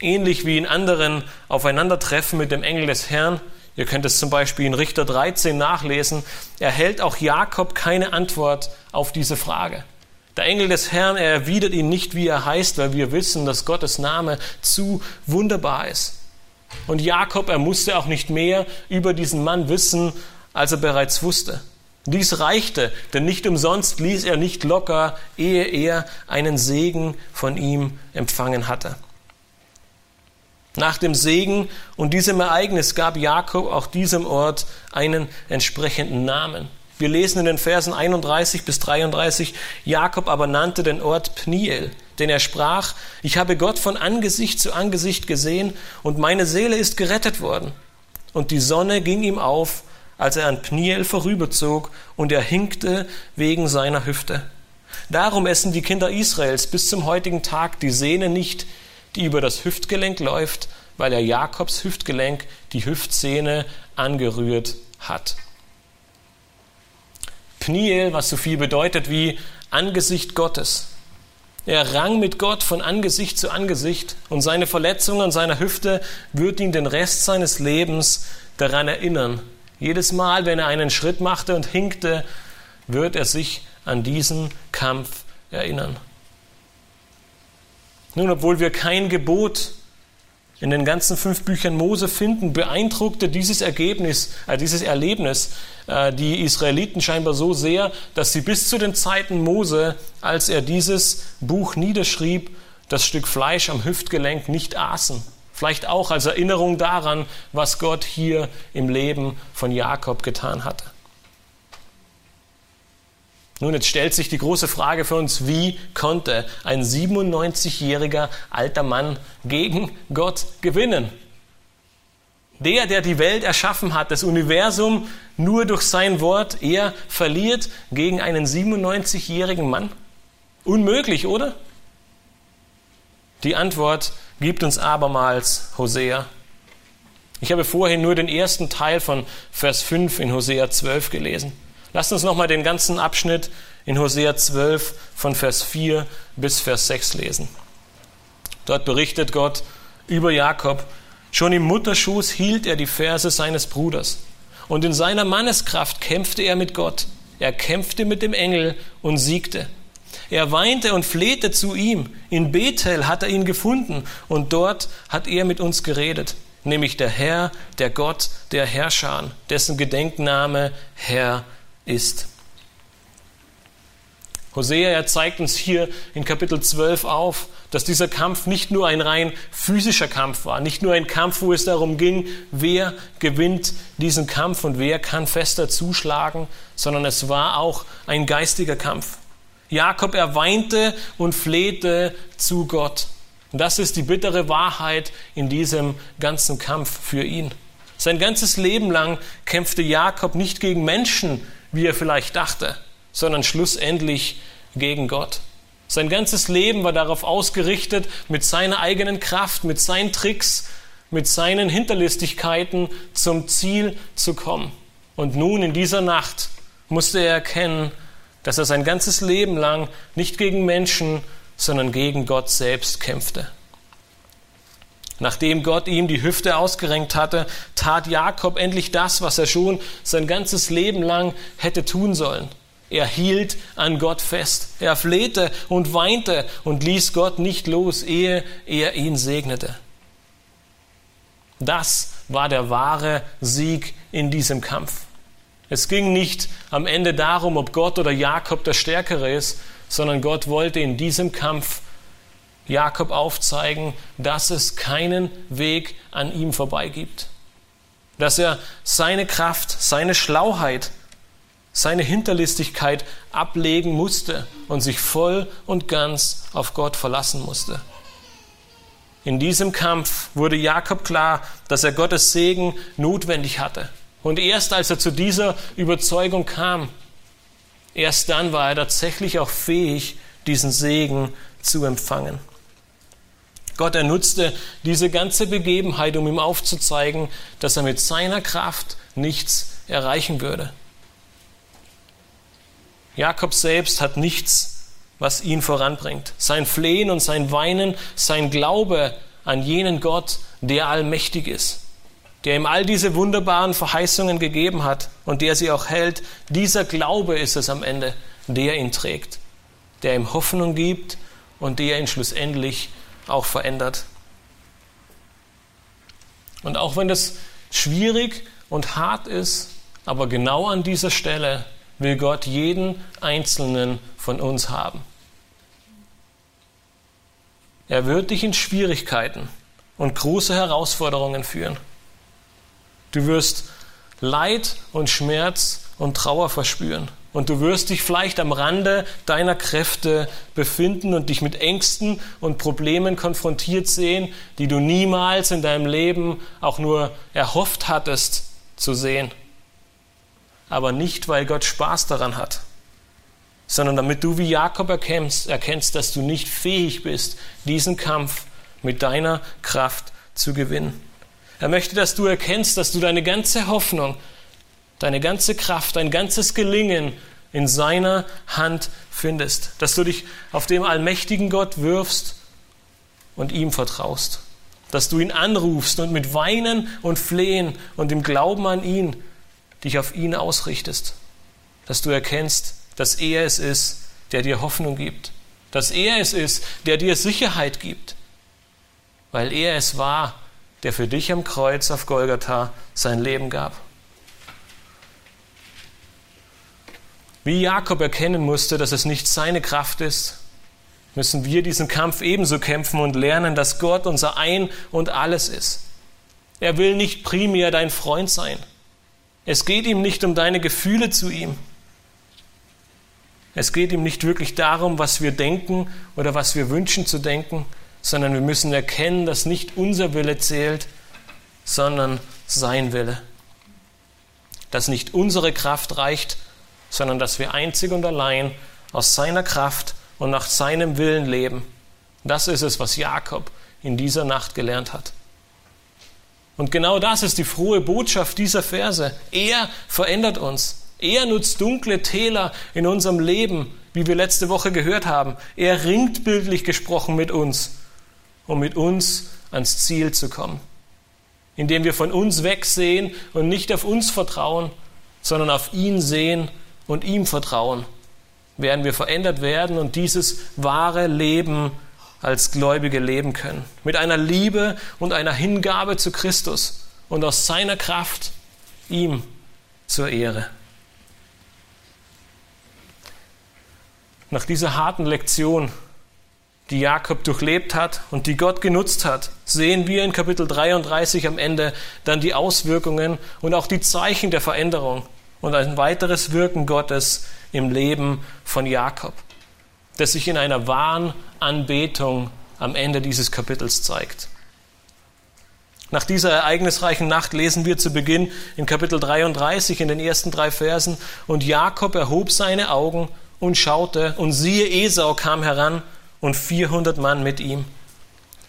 Speaker 1: Ähnlich wie in anderen Aufeinandertreffen mit dem Engel des Herrn Ihr könnt es zum Beispiel in Richter 13 nachlesen. Erhält auch Jakob keine Antwort auf diese Frage. Der Engel des Herrn, er erwidert ihn nicht, wie er heißt, weil wir wissen, dass Gottes Name zu wunderbar ist. Und Jakob, er musste auch nicht mehr über diesen Mann wissen, als er bereits wusste. Dies reichte, denn nicht umsonst ließ er nicht locker, ehe er einen Segen von ihm empfangen hatte. Nach dem Segen und diesem Ereignis gab Jakob auch diesem Ort einen entsprechenden Namen. Wir lesen in den Versen 31 bis 33, Jakob aber nannte den Ort Pniel, denn er sprach, ich habe Gott von Angesicht zu Angesicht gesehen und meine Seele ist gerettet worden. Und die Sonne ging ihm auf, als er an Pniel vorüberzog, und er hinkte wegen seiner Hüfte. Darum essen die Kinder Israels bis zum heutigen Tag die Sehne nicht, die über das Hüftgelenk läuft, weil er Jakobs Hüftgelenk, die Hüftsehne, angerührt hat. Pniel, was so viel bedeutet wie Angesicht Gottes. Er rang mit Gott von Angesicht zu Angesicht und seine Verletzung an seiner Hüfte wird ihn den Rest seines Lebens daran erinnern. Jedes Mal, wenn er einen Schritt machte und hinkte, wird er sich an diesen Kampf erinnern. Nun, obwohl wir kein Gebot in den ganzen fünf Büchern Mose finden, beeindruckte dieses Ergebnis, äh, dieses Erlebnis äh, die Israeliten scheinbar so sehr, dass sie bis zu den Zeiten Mose, als er dieses Buch niederschrieb, das Stück Fleisch am Hüftgelenk nicht aßen. Vielleicht auch als Erinnerung daran, was Gott hier im Leben von Jakob getan hatte. Nun, jetzt stellt sich die große Frage für uns, wie konnte ein 97-jähriger alter Mann gegen Gott gewinnen? Der, der die Welt erschaffen hat, das Universum nur durch sein Wort, er verliert gegen einen 97-jährigen Mann? Unmöglich, oder? Die Antwort gibt uns abermals Hosea. Ich habe vorhin nur den ersten Teil von Vers 5 in Hosea 12 gelesen. Lasst uns nochmal den ganzen Abschnitt in Hosea 12 von Vers 4 bis Vers 6 lesen. Dort berichtet Gott über Jakob, schon im Mutterschoß hielt er die Verse seines Bruders. Und in seiner Manneskraft kämpfte er mit Gott. Er kämpfte mit dem Engel und siegte. Er weinte und flehte zu ihm. In Bethel hat er ihn gefunden und dort hat er mit uns geredet, nämlich der Herr, der Gott der Herrscher, dessen Gedenkname Herr ist. Hosea, er zeigt uns hier in Kapitel 12 auf, dass dieser Kampf nicht nur ein rein physischer Kampf war, nicht nur ein Kampf, wo es darum ging, wer gewinnt diesen Kampf und wer kann fester zuschlagen, sondern es war auch ein geistiger Kampf. Jakob, er weinte und flehte zu Gott. Und das ist die bittere Wahrheit in diesem ganzen Kampf für ihn. Sein ganzes Leben lang kämpfte Jakob nicht gegen Menschen, wie er vielleicht dachte, sondern schlussendlich gegen Gott. Sein ganzes Leben war darauf ausgerichtet, mit seiner eigenen Kraft, mit seinen Tricks, mit seinen Hinterlistigkeiten zum Ziel zu kommen. Und nun in dieser Nacht musste er erkennen, dass er sein ganzes Leben lang nicht gegen Menschen, sondern gegen Gott selbst kämpfte. Nachdem Gott ihm die Hüfte ausgerenkt hatte, tat Jakob endlich das, was er schon sein ganzes Leben lang hätte tun sollen. Er hielt an Gott fest. Er flehte und weinte und ließ Gott nicht los, ehe er ihn segnete. Das war der wahre Sieg in diesem Kampf. Es ging nicht am Ende darum, ob Gott oder Jakob der Stärkere ist, sondern Gott wollte in diesem Kampf Jakob aufzeigen, dass es keinen Weg an ihm vorbei gibt. Dass er seine Kraft, seine Schlauheit, seine Hinterlistigkeit ablegen musste und sich voll und ganz auf Gott verlassen musste. In diesem Kampf wurde Jakob klar, dass er Gottes Segen notwendig hatte. Und erst als er zu dieser Überzeugung kam, erst dann war er tatsächlich auch fähig, diesen Segen zu empfangen. Gott, er nutzte diese ganze Begebenheit, um ihm aufzuzeigen, dass er mit seiner Kraft nichts erreichen würde. Jakob selbst hat nichts, was ihn voranbringt. Sein Flehen und sein Weinen, sein Glaube an jenen Gott, der allmächtig ist, der ihm all diese wunderbaren Verheißungen gegeben hat und der sie auch hält, dieser Glaube ist es am Ende, der ihn trägt, der ihm Hoffnung gibt und der ihn schlussendlich auch verändert. Und auch wenn das schwierig und hart ist, aber genau an dieser Stelle will Gott jeden einzelnen von uns haben. Er wird dich in Schwierigkeiten und große Herausforderungen führen. Du wirst Leid und Schmerz und Trauer verspüren. Und du wirst dich vielleicht am Rande deiner Kräfte befinden und dich mit Ängsten und Problemen konfrontiert sehen, die du niemals in deinem Leben auch nur erhofft hattest zu sehen. Aber nicht, weil Gott Spaß daran hat, sondern damit du wie Jakob erkennst, erkennst, dass du nicht fähig bist, diesen Kampf mit deiner Kraft zu gewinnen. Er möchte, dass du erkennst, dass du deine ganze Hoffnung deine ganze Kraft, dein ganzes Gelingen in seiner Hand findest, dass du dich auf dem allmächtigen Gott wirfst und ihm vertraust, dass du ihn anrufst und mit Weinen und Flehen und im Glauben an ihn dich auf ihn ausrichtest, dass du erkennst, dass er es ist, der dir Hoffnung gibt, dass er es ist, der dir Sicherheit gibt, weil er es war, der für dich am Kreuz auf Golgatha sein Leben gab. Wie Jakob erkennen musste, dass es nicht seine Kraft ist, müssen wir diesen Kampf ebenso kämpfen und lernen, dass Gott unser Ein und alles ist. Er will nicht primär dein Freund sein. Es geht ihm nicht um deine Gefühle zu ihm. Es geht ihm nicht wirklich darum, was wir denken oder was wir wünschen zu denken, sondern wir müssen erkennen, dass nicht unser Wille zählt, sondern sein Wille. Dass nicht unsere Kraft reicht, sondern dass wir einzig und allein aus seiner Kraft und nach seinem Willen leben. Das ist es, was Jakob in dieser Nacht gelernt hat. Und genau das ist die frohe Botschaft dieser Verse. Er verändert uns. Er nutzt dunkle Täler in unserem Leben, wie wir letzte Woche gehört haben. Er ringt bildlich gesprochen mit uns, um mit uns ans Ziel zu kommen. Indem wir von uns wegsehen und nicht auf uns vertrauen, sondern auf ihn sehen und ihm vertrauen, werden wir verändert werden und dieses wahre Leben als Gläubige leben können. Mit einer Liebe und einer Hingabe zu Christus und aus seiner Kraft ihm zur Ehre. Nach dieser harten Lektion, die Jakob durchlebt hat und die Gott genutzt hat, sehen wir in Kapitel 33 am Ende dann die Auswirkungen und auch die Zeichen der Veränderung und ein weiteres Wirken Gottes im Leben von Jakob, das sich in einer wahren Anbetung am Ende dieses Kapitels zeigt. Nach dieser ereignisreichen Nacht lesen wir zu Beginn in Kapitel 33 in den ersten drei Versen, und Jakob erhob seine Augen und schaute, und siehe, Esau kam heran und vierhundert Mann mit ihm.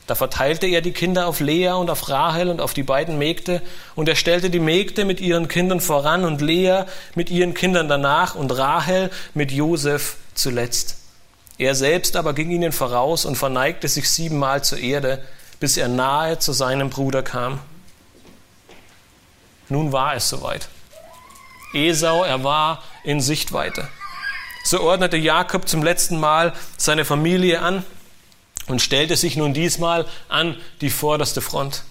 Speaker 1: Da verteilte er die Kinder auf Lea und auf Rahel und auf die beiden Mägde, und er stellte die Mägde mit ihren Kindern voran und Lea mit ihren Kindern danach und Rahel mit Josef zuletzt. Er selbst aber ging ihnen voraus und verneigte sich siebenmal zur Erde, bis er nahe zu seinem Bruder kam. Nun war es soweit. Esau, er war in Sichtweite. So ordnete Jakob zum letzten Mal seine Familie an und stellte sich nun diesmal an die vorderste Front.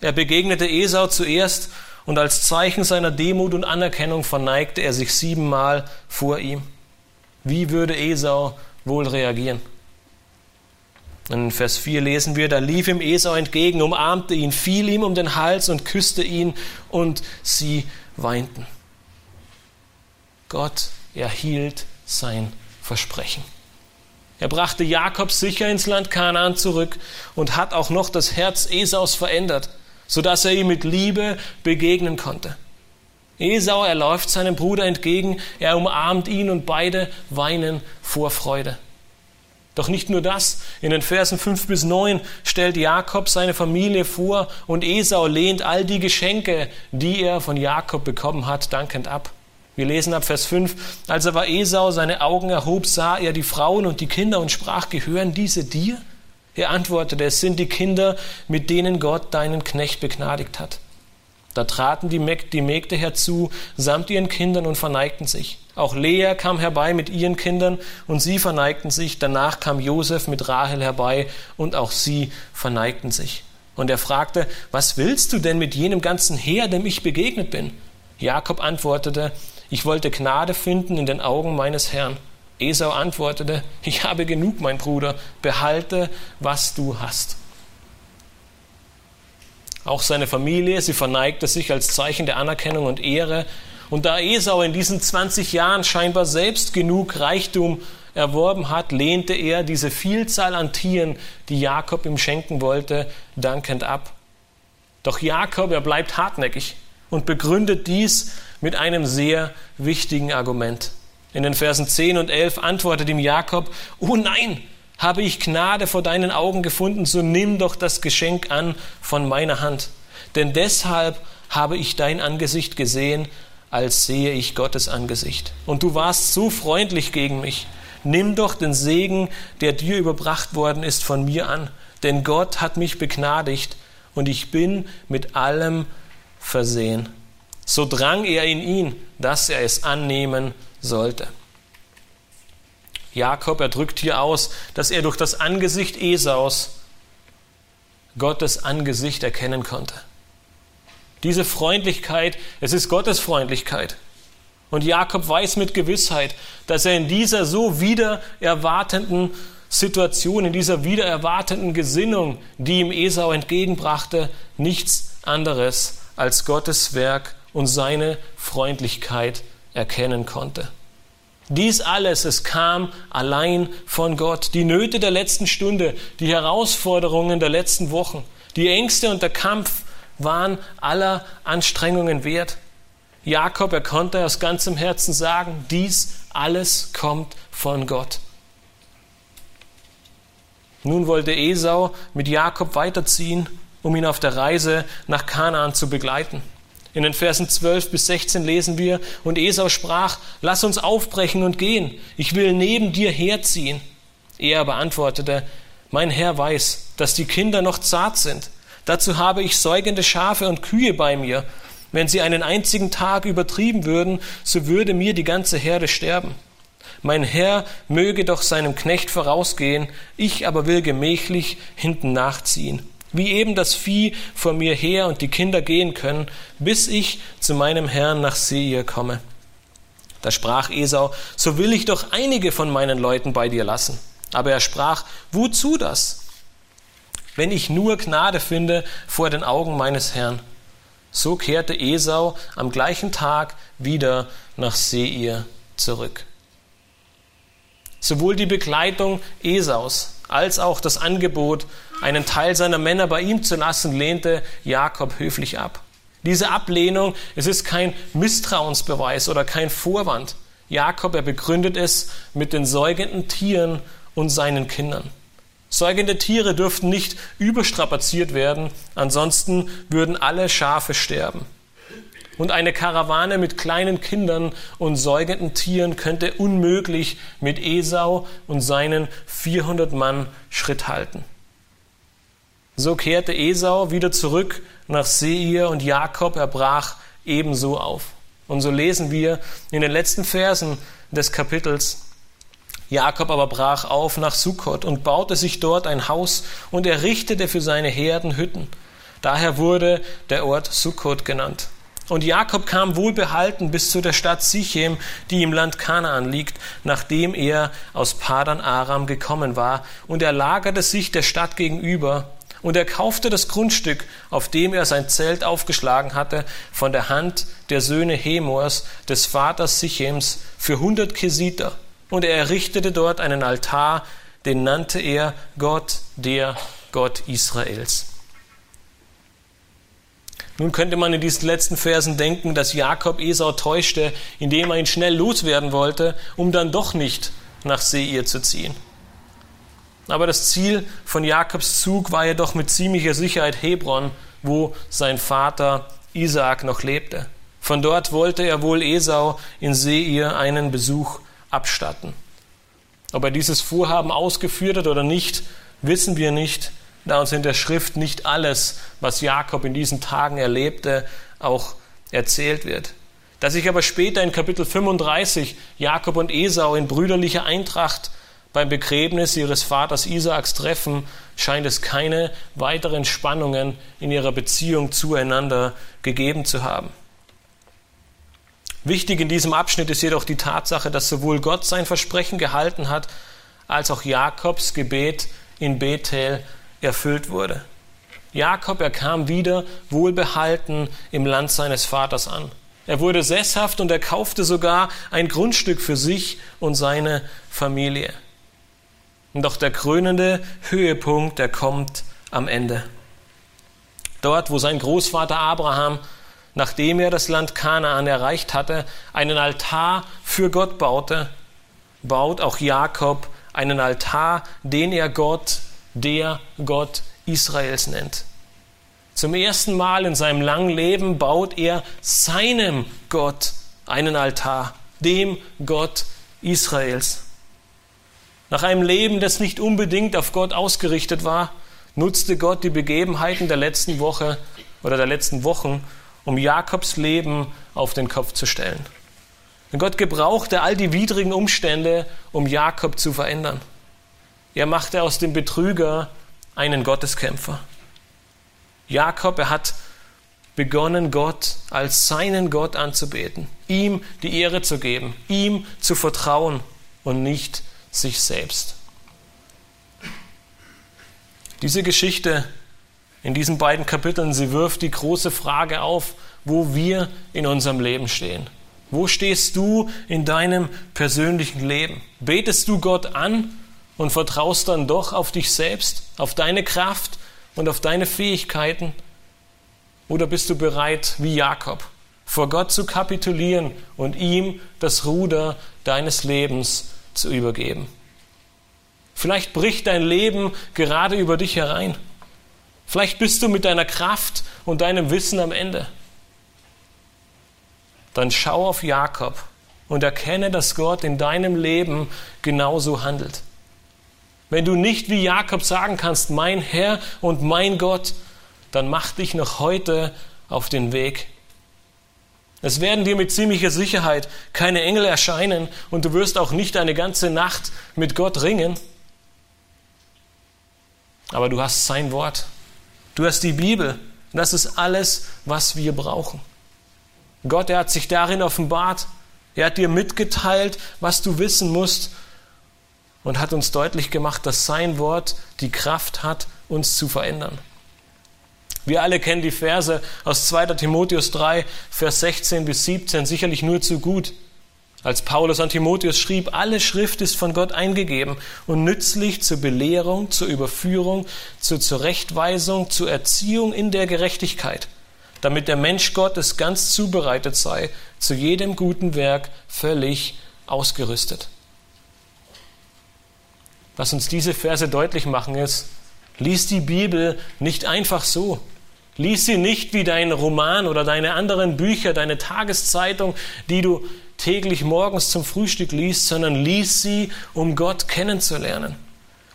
Speaker 1: Er begegnete Esau zuerst und als Zeichen seiner Demut und Anerkennung verneigte er sich siebenmal vor ihm. Wie würde Esau wohl reagieren? In Vers 4 lesen wir, da lief ihm Esau entgegen, umarmte ihn, fiel ihm um den Hals und küsste ihn und sie weinten. Gott er hielt sein Versprechen. Er brachte Jakob sicher ins Land Kanaan zurück und hat auch noch das Herz Esaus verändert, sodass er ihm mit Liebe begegnen konnte. Esau, er läuft seinem Bruder entgegen, er umarmt ihn und beide weinen vor Freude. Doch nicht nur das, in den Versen 5 bis 9 stellt Jakob seine Familie vor und Esau lehnt all die Geschenke, die er von Jakob bekommen hat, dankend ab. Wir lesen ab Vers 5, als aber Esau seine Augen erhob, sah er die Frauen und die Kinder und sprach, gehören diese dir? Er antwortete, es sind die Kinder, mit denen Gott deinen Knecht begnadigt hat. Da traten die, Mägde herzu, samt ihren Kindern und verneigten sich. Auch Lea kam herbei mit ihren Kindern und sie verneigten sich. Danach kam Josef mit Rahel herbei und auch sie verneigten sich. Und er fragte, was willst du denn mit jenem ganzen Heer, dem ich begegnet bin? Jakob antwortete, ich wollte Gnade finden in den Augen meines Herrn. Esau antwortete, ich habe genug, mein Bruder, behalte, was du hast. Auch seine Familie, sie verneigte sich als Zeichen der Anerkennung und Ehre. Und da Esau in diesen 20 Jahren scheinbar selbst genug Reichtum erworben hat, lehnte er diese Vielzahl an Tieren, die Jakob ihm schenken wollte, dankend ab. Doch Jakob, er bleibt hartnäckig und begründet dies mit einem sehr wichtigen Argument. In den Versen 10 und 11 antwortet ihm Jakob, oh nein, habe ich Gnade vor deinen Augen gefunden, so nimm doch das Geschenk an von meiner Hand. Denn deshalb habe ich dein Angesicht gesehen, als sehe ich Gottes Angesicht. Und du warst so freundlich gegen mich. Nimm doch den Segen, der dir überbracht worden ist, von mir an. Denn Gott hat mich begnadigt und ich bin mit allem versehen. So drang er in ihn, dass er es annehmen sollte. Jakob, er drückt hier aus, dass er durch das Angesicht Esaus Gottes Angesicht erkennen konnte. Diese Freundlichkeit, es ist Gottes Freundlichkeit. Und Jakob weiß mit Gewissheit, dass er in dieser so wieder erwartenden Situation, in dieser wieder erwartenden Gesinnung, die ihm Esau entgegenbrachte, nichts anderes als Gottes Werk und seine Freundlichkeit erkennen konnte. Dies alles, es kam allein von Gott. Die Nöte der letzten Stunde, die Herausforderungen der letzten Wochen, die Ängste und der Kampf waren aller Anstrengungen wert. Jakob, er konnte aus ganzem Herzen sagen, dies alles kommt von Gott. Nun wollte Esau mit Jakob weiterziehen, um ihn auf der Reise nach Kanaan zu begleiten. In den Versen 12 bis 16 lesen wir, und Esau sprach, lass uns aufbrechen und gehen, ich will neben dir herziehen. Er aber antwortete, mein Herr weiß, dass die Kinder noch zart sind. Dazu habe ich säugende Schafe und Kühe bei mir. Wenn sie einen einzigen Tag übertrieben würden, so würde mir die ganze Herde sterben. Mein Herr möge doch seinem Knecht vorausgehen, ich aber will gemächlich hinten nachziehen wie eben das Vieh vor mir her und die Kinder gehen können, bis ich zu meinem Herrn nach Seir komme. Da sprach Esau, so will ich doch einige von meinen Leuten bei dir lassen. Aber er sprach, wozu das? Wenn ich nur Gnade finde vor den Augen meines Herrn. So kehrte Esau am gleichen Tag wieder nach Seir zurück. Sowohl die Begleitung Esaus als auch das Angebot, einen Teil seiner Männer bei ihm zu lassen, lehnte Jakob höflich ab. Diese Ablehnung, es ist kein Misstrauensbeweis oder kein Vorwand. Jakob, er begründet es mit den säugenden Tieren und seinen Kindern. Säugende Tiere dürften nicht überstrapaziert werden, ansonsten würden alle Schafe sterben. Und eine Karawane mit kleinen Kindern und säugenden Tieren könnte unmöglich mit Esau und seinen 400 Mann Schritt halten. So kehrte Esau wieder zurück nach Seir und Jakob erbrach ebenso auf. Und so lesen wir in den letzten Versen des Kapitels, Jakob aber brach auf nach Sukkot und baute sich dort ein Haus und errichtete für seine Herden Hütten. Daher wurde der Ort Sukkot genannt. Und Jakob kam wohlbehalten bis zu der Stadt Sichem, die im Land Kanaan liegt, nachdem er aus Padan Aram gekommen war, und er lagerte sich der Stadt gegenüber, und er kaufte das Grundstück, auf dem er sein Zelt aufgeschlagen hatte, von der Hand der Söhne Hemors, des Vaters Sichems, für hundert Kesiter. Und er errichtete dort einen Altar, den nannte er Gott, der Gott Israels. Nun könnte man in diesen letzten Versen denken, dass Jakob Esau täuschte, indem er ihn schnell loswerden wollte, um dann doch nicht nach Seir zu ziehen. Aber das Ziel von Jakobs Zug war jedoch mit ziemlicher Sicherheit Hebron, wo sein Vater Isaak noch lebte. Von dort wollte er wohl Esau in Seir einen Besuch abstatten. Ob er dieses Vorhaben ausgeführt hat oder nicht, wissen wir nicht da uns in der Schrift nicht alles, was Jakob in diesen Tagen erlebte, auch erzählt wird. Dass sich aber später in Kapitel 35 Jakob und Esau in brüderlicher Eintracht beim Begräbnis ihres Vaters Isaaks treffen, scheint es keine weiteren Spannungen in ihrer Beziehung zueinander gegeben zu haben. Wichtig in diesem Abschnitt ist jedoch die Tatsache, dass sowohl Gott sein Versprechen gehalten hat, als auch Jakobs Gebet in Bethel erfüllt wurde. Jakob, er kam wieder wohlbehalten im Land seines Vaters an. Er wurde sesshaft und er kaufte sogar ein Grundstück für sich und seine Familie. Doch der krönende Höhepunkt, der kommt am Ende. Dort, wo sein Großvater Abraham, nachdem er das Land Kanaan erreicht hatte, einen Altar für Gott baute, baut auch Jakob einen Altar, den er Gott der Gott Israels nennt. Zum ersten Mal in seinem langen Leben baut er seinem Gott einen Altar, dem Gott Israels. Nach einem Leben, das nicht unbedingt auf Gott ausgerichtet war, nutzte Gott die Begebenheiten der letzten Woche oder der letzten Wochen, um Jakobs Leben auf den Kopf zu stellen. Und Gott gebrauchte all die widrigen Umstände, um Jakob zu verändern. Er machte aus dem Betrüger einen Gotteskämpfer. Jakob, er hat begonnen, Gott als seinen Gott anzubeten, ihm die Ehre zu geben, ihm zu vertrauen und nicht sich selbst. Diese Geschichte in diesen beiden Kapiteln, sie wirft die große Frage auf, wo wir in unserem Leben stehen. Wo stehst du in deinem persönlichen Leben? Betest du Gott an und vertraust dann doch auf dich selbst, auf deine Kraft und auf deine Fähigkeiten? Oder bist du bereit, wie Jakob, vor Gott zu kapitulieren und ihm das Ruder deines Lebens zu übergeben? Vielleicht bricht dein Leben gerade über dich herein. Vielleicht bist du mit deiner Kraft und deinem Wissen am Ende. Dann schau auf Jakob und erkenne, dass Gott in deinem Leben genauso handelt. Wenn du nicht wie Jakob sagen kannst, mein Herr und mein Gott, dann mach dich noch heute auf den Weg. Es werden dir mit ziemlicher Sicherheit keine Engel erscheinen und du wirst auch nicht eine ganze Nacht mit Gott ringen. Aber du hast sein Wort. Du hast die Bibel. Das ist alles, was wir brauchen. Gott, er hat sich darin offenbart. Er hat dir mitgeteilt, was du wissen musst und hat uns deutlich gemacht, dass sein Wort die Kraft hat, uns zu verändern. Wir alle kennen die Verse aus 2. Timotheus 3, Vers 16 bis 17 sicherlich nur zu gut. Als Paulus an Timotheus schrieb, alle Schrift ist von Gott eingegeben und nützlich zur Belehrung, zur Überführung, zur Zurechtweisung, zur Erziehung in der Gerechtigkeit, damit der Mensch Gottes ganz zubereitet sei, zu jedem guten Werk völlig ausgerüstet. Was uns diese Verse deutlich machen ist, lies die Bibel nicht einfach so. Lies sie nicht wie dein Roman oder deine anderen Bücher, deine Tageszeitung, die du täglich morgens zum Frühstück liest, sondern lies sie, um Gott kennenzulernen.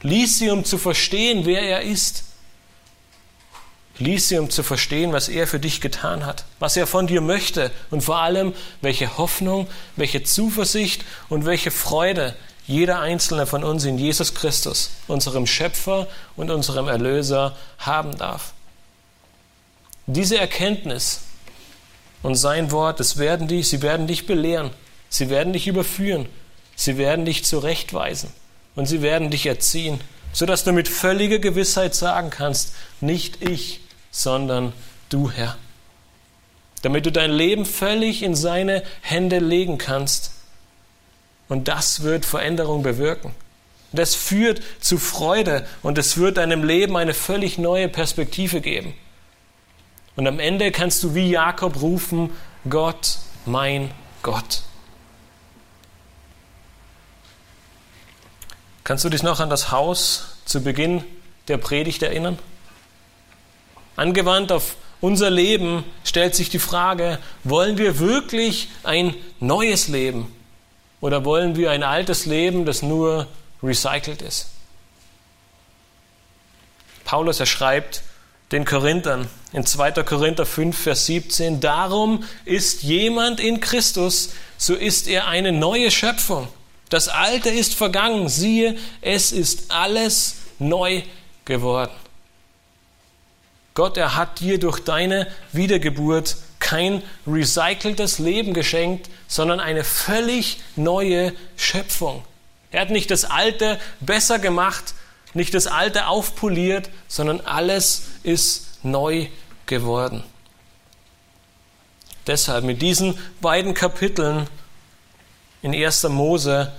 Speaker 1: Lies sie, um zu verstehen, wer er ist. Lies sie, um zu verstehen, was er für dich getan hat, was er von dir möchte und vor allem, welche Hoffnung, welche Zuversicht und welche Freude jeder einzelne von uns in Jesus Christus, unserem Schöpfer und unserem Erlöser, haben darf. Diese Erkenntnis und sein Wort, das werden dich, sie werden dich belehren, sie werden dich überführen, sie werden dich zurechtweisen und sie werden dich erziehen, sodass du mit völliger Gewissheit sagen kannst, nicht ich, sondern du Herr. Damit du dein Leben völlig in seine Hände legen kannst. Und das wird Veränderung bewirken. Das führt zu Freude und es wird deinem Leben eine völlig neue Perspektive geben. Und am Ende kannst du wie Jakob rufen, Gott, mein Gott. Kannst du dich noch an das Haus zu Beginn der Predigt erinnern? Angewandt auf unser Leben stellt sich die Frage, wollen wir wirklich ein neues Leben oder wollen wir ein altes Leben, das nur recycelt ist? Paulus, er schreibt, den Korinthern in 2. Korinther 5, Vers 17, darum ist jemand in Christus, so ist er eine neue Schöpfung. Das Alte ist vergangen, siehe, es ist alles neu geworden. Gott, er hat dir durch deine Wiedergeburt kein recyceltes Leben geschenkt, sondern eine völlig neue Schöpfung. Er hat nicht das Alte besser gemacht, nicht das Alte aufpoliert, sondern alles ist neu geworden. Deshalb mit diesen beiden Kapiteln in 1. Mose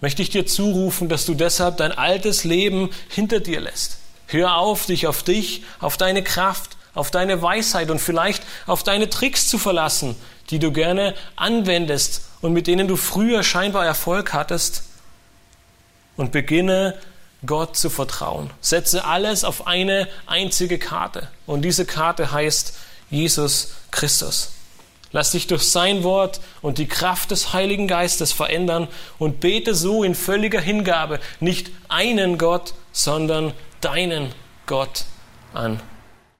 Speaker 1: möchte ich dir zurufen, dass du deshalb dein altes Leben hinter dir lässt. Hör auf, dich auf dich, auf deine Kraft, auf deine Weisheit und vielleicht auf deine Tricks zu verlassen, die du gerne anwendest und mit denen du früher scheinbar Erfolg hattest. Und beginne Gott zu vertrauen. Setze alles auf eine einzige Karte. Und diese Karte heißt Jesus Christus. Lass dich durch sein Wort und die Kraft des Heiligen Geistes verändern und bete so in völliger Hingabe nicht einen Gott, sondern deinen Gott an.